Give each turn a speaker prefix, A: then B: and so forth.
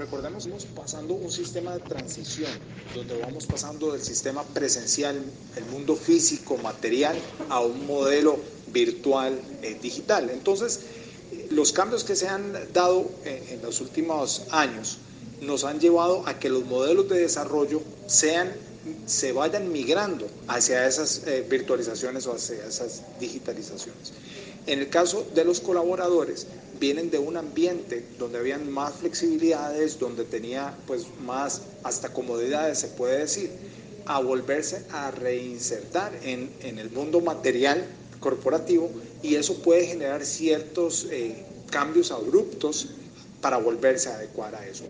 A: recordemos estamos pasando un sistema de transición, donde vamos pasando del sistema presencial, el mundo físico, material, a un modelo virtual eh, digital. Entonces, los cambios que se han dado en, en los últimos años nos han llevado a que los modelos de desarrollo sean se vayan migrando hacia esas eh, virtualizaciones o hacia esas digitalizaciones. En el caso de los colaboradores, vienen de un ambiente donde habían más flexibilidades, donde tenía pues más hasta comodidades, se puede decir, a volverse a reinsertar en, en el mundo material corporativo y eso puede generar ciertos eh, cambios abruptos para volverse a adecuar a eso.